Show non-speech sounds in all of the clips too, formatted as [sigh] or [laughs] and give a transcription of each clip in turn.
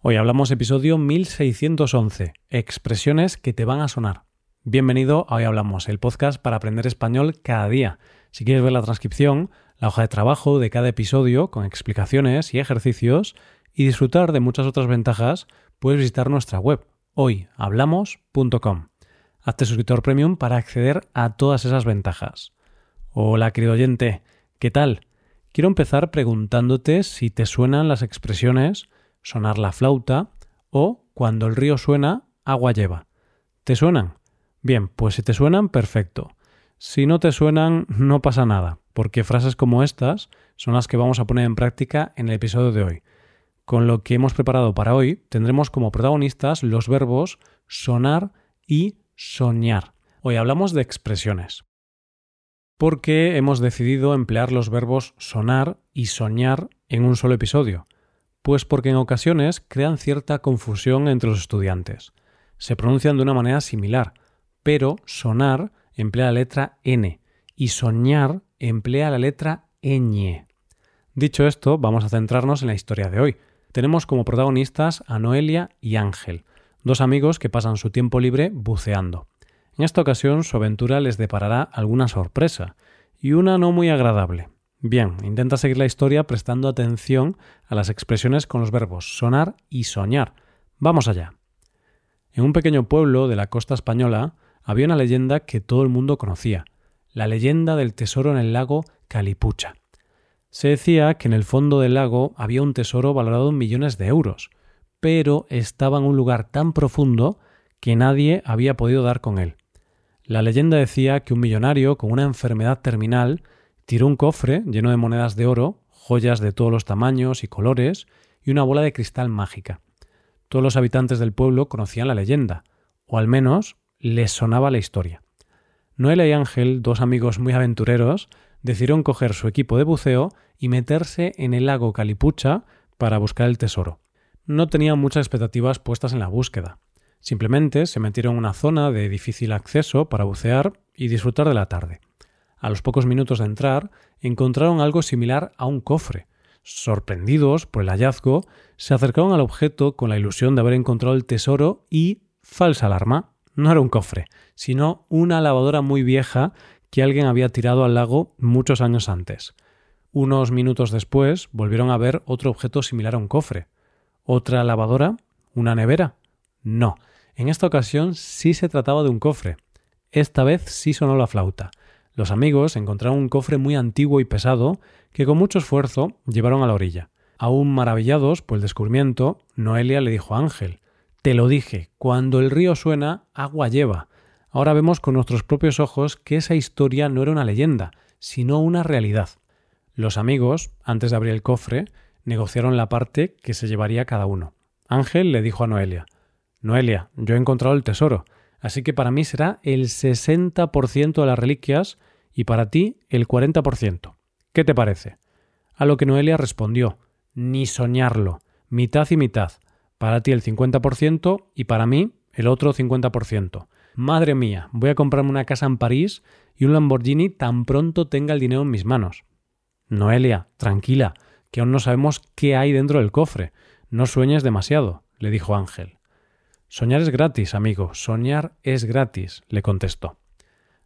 Hoy hablamos episodio 1611, expresiones que te van a sonar. Bienvenido a Hoy Hablamos, el podcast para aprender español cada día. Si quieres ver la transcripción, la hoja de trabajo de cada episodio con explicaciones y ejercicios y disfrutar de muchas otras ventajas, puedes visitar nuestra web hoyhablamos.com. Hazte suscriptor premium para acceder a todas esas ventajas. Hola, querido oyente, ¿qué tal? Quiero empezar preguntándote si te suenan las expresiones sonar la flauta o cuando el río suena, agua lleva. ¿Te suenan? Bien, pues si te suenan, perfecto. Si no te suenan, no pasa nada, porque frases como estas son las que vamos a poner en práctica en el episodio de hoy. Con lo que hemos preparado para hoy, tendremos como protagonistas los verbos sonar y soñar. Hoy hablamos de expresiones. Porque hemos decidido emplear los verbos sonar y soñar en un solo episodio pues porque en ocasiones crean cierta confusión entre los estudiantes. Se pronuncian de una manera similar, pero sonar emplea la letra N y soñar emplea la letra ñ. Dicho esto, vamos a centrarnos en la historia de hoy. Tenemos como protagonistas a Noelia y Ángel, dos amigos que pasan su tiempo libre buceando. En esta ocasión su aventura les deparará alguna sorpresa, y una no muy agradable. Bien, intenta seguir la historia prestando atención a las expresiones con los verbos sonar y soñar. Vamos allá. En un pequeño pueblo de la costa española había una leyenda que todo el mundo conocía, la leyenda del tesoro en el lago Calipucha. Se decía que en el fondo del lago había un tesoro valorado en millones de euros, pero estaba en un lugar tan profundo que nadie había podido dar con él. La leyenda decía que un millonario con una enfermedad terminal Tiró un cofre lleno de monedas de oro, joyas de todos los tamaños y colores, y una bola de cristal mágica. Todos los habitantes del pueblo conocían la leyenda, o al menos les sonaba la historia. Noela y Ángel, dos amigos muy aventureros, decidieron coger su equipo de buceo y meterse en el lago Calipucha para buscar el tesoro. No tenían muchas expectativas puestas en la búsqueda. Simplemente se metieron en una zona de difícil acceso para bucear y disfrutar de la tarde. A los pocos minutos de entrar, encontraron algo similar a un cofre. Sorprendidos por el hallazgo, se acercaron al objeto con la ilusión de haber encontrado el tesoro y falsa alarma. No era un cofre, sino una lavadora muy vieja que alguien había tirado al lago muchos años antes. Unos minutos después volvieron a ver otro objeto similar a un cofre. ¿Otra lavadora? ¿Una nevera? No. En esta ocasión sí se trataba de un cofre. Esta vez sí sonó la flauta. Los amigos encontraron un cofre muy antiguo y pesado que con mucho esfuerzo llevaron a la orilla. Aún maravillados por el descubrimiento, Noelia le dijo a Ángel Te lo dije, cuando el río suena, agua lleva. Ahora vemos con nuestros propios ojos que esa historia no era una leyenda, sino una realidad. Los amigos, antes de abrir el cofre, negociaron la parte que se llevaría cada uno. Ángel le dijo a Noelia Noelia, yo he encontrado el tesoro, así que para mí será el 60% de las reliquias y para ti el 40%. ¿Qué te parece? A lo que Noelia respondió, ni soñarlo, mitad y mitad, para ti el 50% y para mí el otro 50%. Madre mía, voy a comprarme una casa en París y un Lamborghini tan pronto tenga el dinero en mis manos. Noelia, tranquila, que aún no sabemos qué hay dentro del cofre. No sueñes demasiado, le dijo Ángel. Soñar es gratis, amigo, soñar es gratis, le contestó.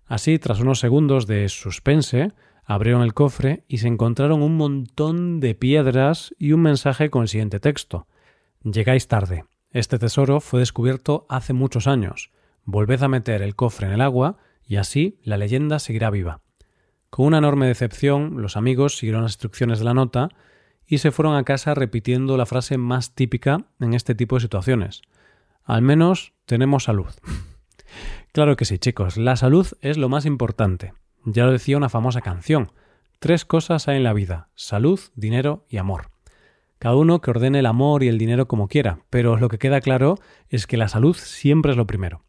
Así, tras unos segundos de suspense, abrieron el cofre y se encontraron un montón de piedras y un mensaje con el siguiente texto. Llegáis tarde. Este tesoro fue descubierto hace muchos años. Volved a meter el cofre en el agua y así la leyenda seguirá viva. Con una enorme decepción, los amigos siguieron las instrucciones de la nota y se fueron a casa repitiendo la frase más típica en este tipo de situaciones. Al menos tenemos salud. Claro que sí, chicos, la salud es lo más importante. Ya lo decía una famosa canción. Tres cosas hay en la vida, salud, dinero y amor. Cada uno que ordene el amor y el dinero como quiera, pero lo que queda claro es que la salud siempre es lo primero.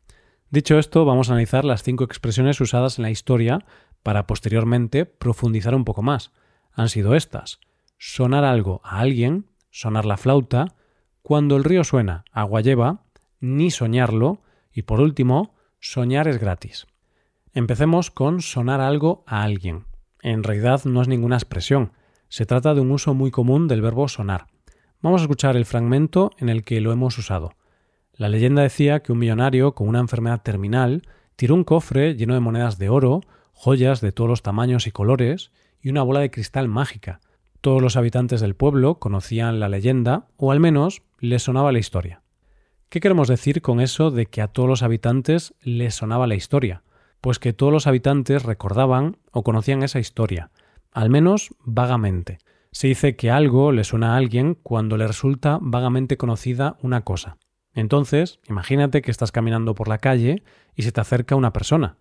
Dicho esto, vamos a analizar las cinco expresiones usadas en la historia para posteriormente profundizar un poco más. Han sido estas. Sonar algo a alguien, sonar la flauta, cuando el río suena, agua lleva, ni soñarlo, y por último, Soñar es gratis. Empecemos con sonar algo a alguien. En realidad no es ninguna expresión, se trata de un uso muy común del verbo sonar. Vamos a escuchar el fragmento en el que lo hemos usado. La leyenda decía que un millonario con una enfermedad terminal tiró un cofre lleno de monedas de oro, joyas de todos los tamaños y colores y una bola de cristal mágica. Todos los habitantes del pueblo conocían la leyenda o al menos les sonaba la historia. ¿Qué queremos decir con eso de que a todos los habitantes les sonaba la historia? Pues que todos los habitantes recordaban o conocían esa historia, al menos vagamente. Se dice que algo le suena a alguien cuando le resulta vagamente conocida una cosa. Entonces, imagínate que estás caminando por la calle y se te acerca una persona.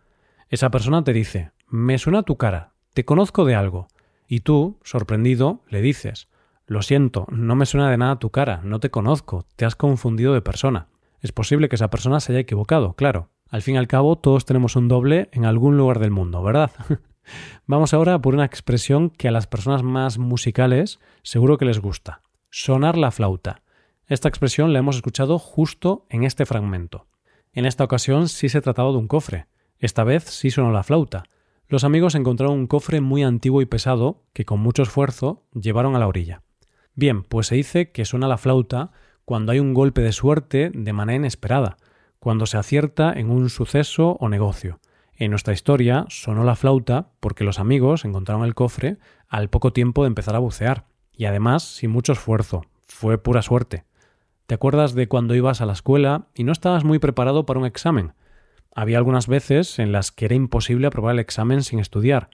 Esa persona te dice, me suena tu cara, te conozco de algo. Y tú, sorprendido, le dices, lo siento, no me suena de nada tu cara, no te conozco, te has confundido de persona. Es posible que esa persona se haya equivocado, claro. Al fin y al cabo, todos tenemos un doble en algún lugar del mundo, ¿verdad? [laughs] Vamos ahora por una expresión que a las personas más musicales seguro que les gusta. Sonar la flauta. Esta expresión la hemos escuchado justo en este fragmento. En esta ocasión sí se trataba de un cofre. Esta vez sí sonó la flauta. Los amigos encontraron un cofre muy antiguo y pesado que con mucho esfuerzo llevaron a la orilla. Bien, pues se dice que suena la flauta cuando hay un golpe de suerte de manera inesperada, cuando se acierta en un suceso o negocio. En nuestra historia sonó la flauta porque los amigos encontraron el cofre al poco tiempo de empezar a bucear, y además sin mucho esfuerzo. Fue pura suerte. ¿Te acuerdas de cuando ibas a la escuela y no estabas muy preparado para un examen? Había algunas veces en las que era imposible aprobar el examen sin estudiar.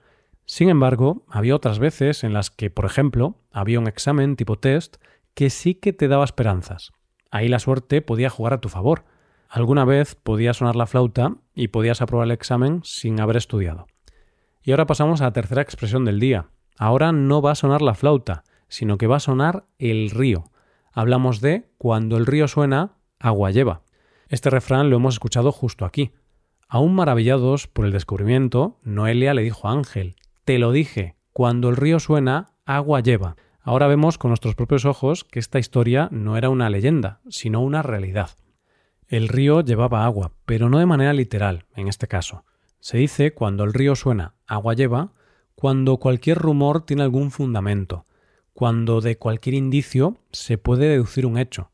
Sin embargo, había otras veces en las que, por ejemplo, había un examen tipo test que sí que te daba esperanzas. Ahí la suerte podía jugar a tu favor. Alguna vez podía sonar la flauta y podías aprobar el examen sin haber estudiado. Y ahora pasamos a la tercera expresión del día. Ahora no va a sonar la flauta, sino que va a sonar el río hablamos de cuando el río suena, agua lleva. Este refrán lo hemos escuchado justo aquí. Aún maravillados por el descubrimiento, Noelia le dijo a Ángel, Te lo dije, cuando el río suena, agua lleva. Ahora vemos con nuestros propios ojos que esta historia no era una leyenda, sino una realidad. El río llevaba agua, pero no de manera literal, en este caso. Se dice cuando el río suena, agua lleva, cuando cualquier rumor tiene algún fundamento, cuando de cualquier indicio se puede deducir un hecho.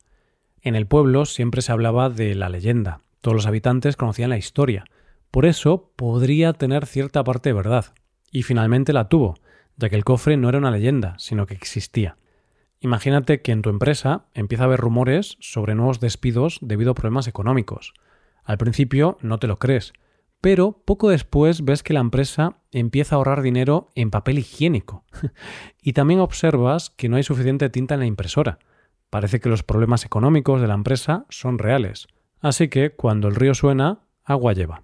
En el pueblo siempre se hablaba de la leyenda, todos los habitantes conocían la historia, por eso podría tener cierta parte de verdad, y finalmente la tuvo, ya que el cofre no era una leyenda, sino que existía. Imagínate que en tu empresa empieza a haber rumores sobre nuevos despidos debido a problemas económicos. Al principio no te lo crees, pero poco después ves que la empresa empieza a ahorrar dinero en papel higiénico. [laughs] y también observas que no hay suficiente tinta en la impresora. Parece que los problemas económicos de la empresa son reales. Así que cuando el río suena, agua lleva.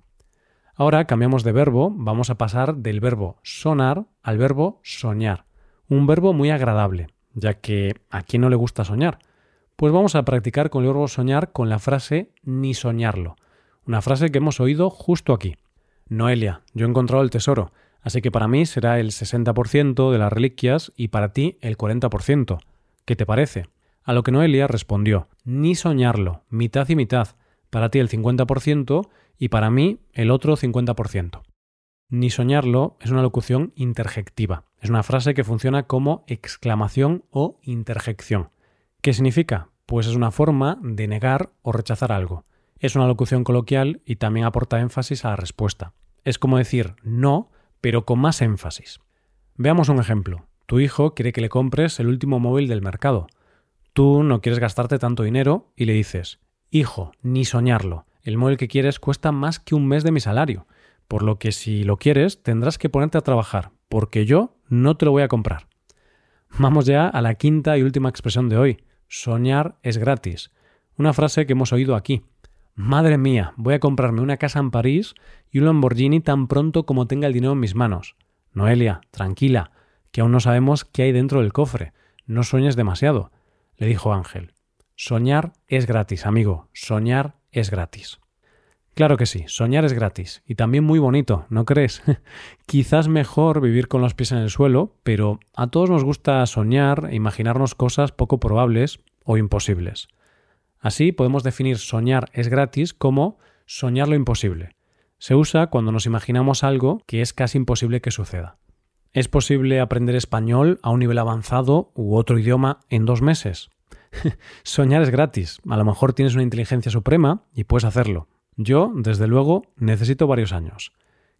Ahora cambiamos de verbo, vamos a pasar del verbo sonar al verbo soñar. Un verbo muy agradable, ya que ¿a quién no le gusta soñar? Pues vamos a practicar con el verbo soñar con la frase ni soñarlo. Una frase que hemos oído justo aquí. Noelia, yo he encontrado el tesoro, así que para mí será el 60% de las reliquias y para ti el 40%. ¿Qué te parece? A lo que Noelia respondió, ni soñarlo, mitad y mitad, para ti el 50% y para mí el otro 50%. Ni soñarlo es una locución interjectiva, es una frase que funciona como exclamación o interjección. ¿Qué significa? Pues es una forma de negar o rechazar algo. Es una locución coloquial y también aporta énfasis a la respuesta. Es como decir no, pero con más énfasis. Veamos un ejemplo. Tu hijo quiere que le compres el último móvil del mercado. Tú no quieres gastarte tanto dinero y le dices, Hijo, ni soñarlo. El móvil que quieres cuesta más que un mes de mi salario, por lo que si lo quieres tendrás que ponerte a trabajar, porque yo no te lo voy a comprar. Vamos ya a la quinta y última expresión de hoy. Soñar es gratis. Una frase que hemos oído aquí. Madre mía, voy a comprarme una casa en París y un Lamborghini tan pronto como tenga el dinero en mis manos. Noelia, tranquila, que aún no sabemos qué hay dentro del cofre. No sueñes demasiado, le dijo Ángel. Soñar es gratis, amigo. Soñar es gratis. Claro que sí, soñar es gratis y también muy bonito, ¿no crees? [laughs] Quizás mejor vivir con los pies en el suelo, pero a todos nos gusta soñar e imaginarnos cosas poco probables o imposibles. Así podemos definir soñar es gratis como soñar lo imposible. Se usa cuando nos imaginamos algo que es casi imposible que suceda. ¿Es posible aprender español a un nivel avanzado u otro idioma en dos meses? [laughs] Soñar es gratis. A lo mejor tienes una inteligencia suprema y puedes hacerlo. Yo, desde luego, necesito varios años.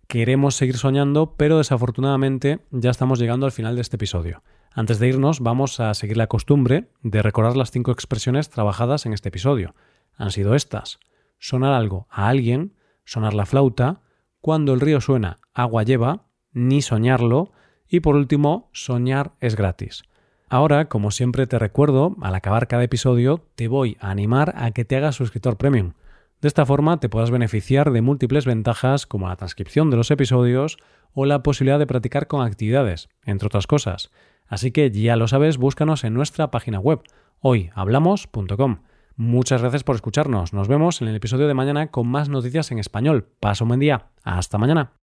Queremos seguir soñando, pero desafortunadamente ya estamos llegando al final de este episodio. Antes de irnos, vamos a seguir la costumbre de recordar las cinco expresiones trabajadas en este episodio. Han sido estas. Sonar algo a alguien, sonar la flauta, cuando el río suena, agua lleva, ni soñarlo, y por último, soñar es gratis. Ahora, como siempre te recuerdo, al acabar cada episodio te voy a animar a que te hagas suscriptor premium. De esta forma te puedas beneficiar de múltiples ventajas como la transcripción de los episodios o la posibilidad de practicar con actividades, entre otras cosas. Así que ya lo sabes, búscanos en nuestra página web hoyhablamos.com. Muchas gracias por escucharnos. Nos vemos en el episodio de mañana con más noticias en español. Paso un buen día. Hasta mañana.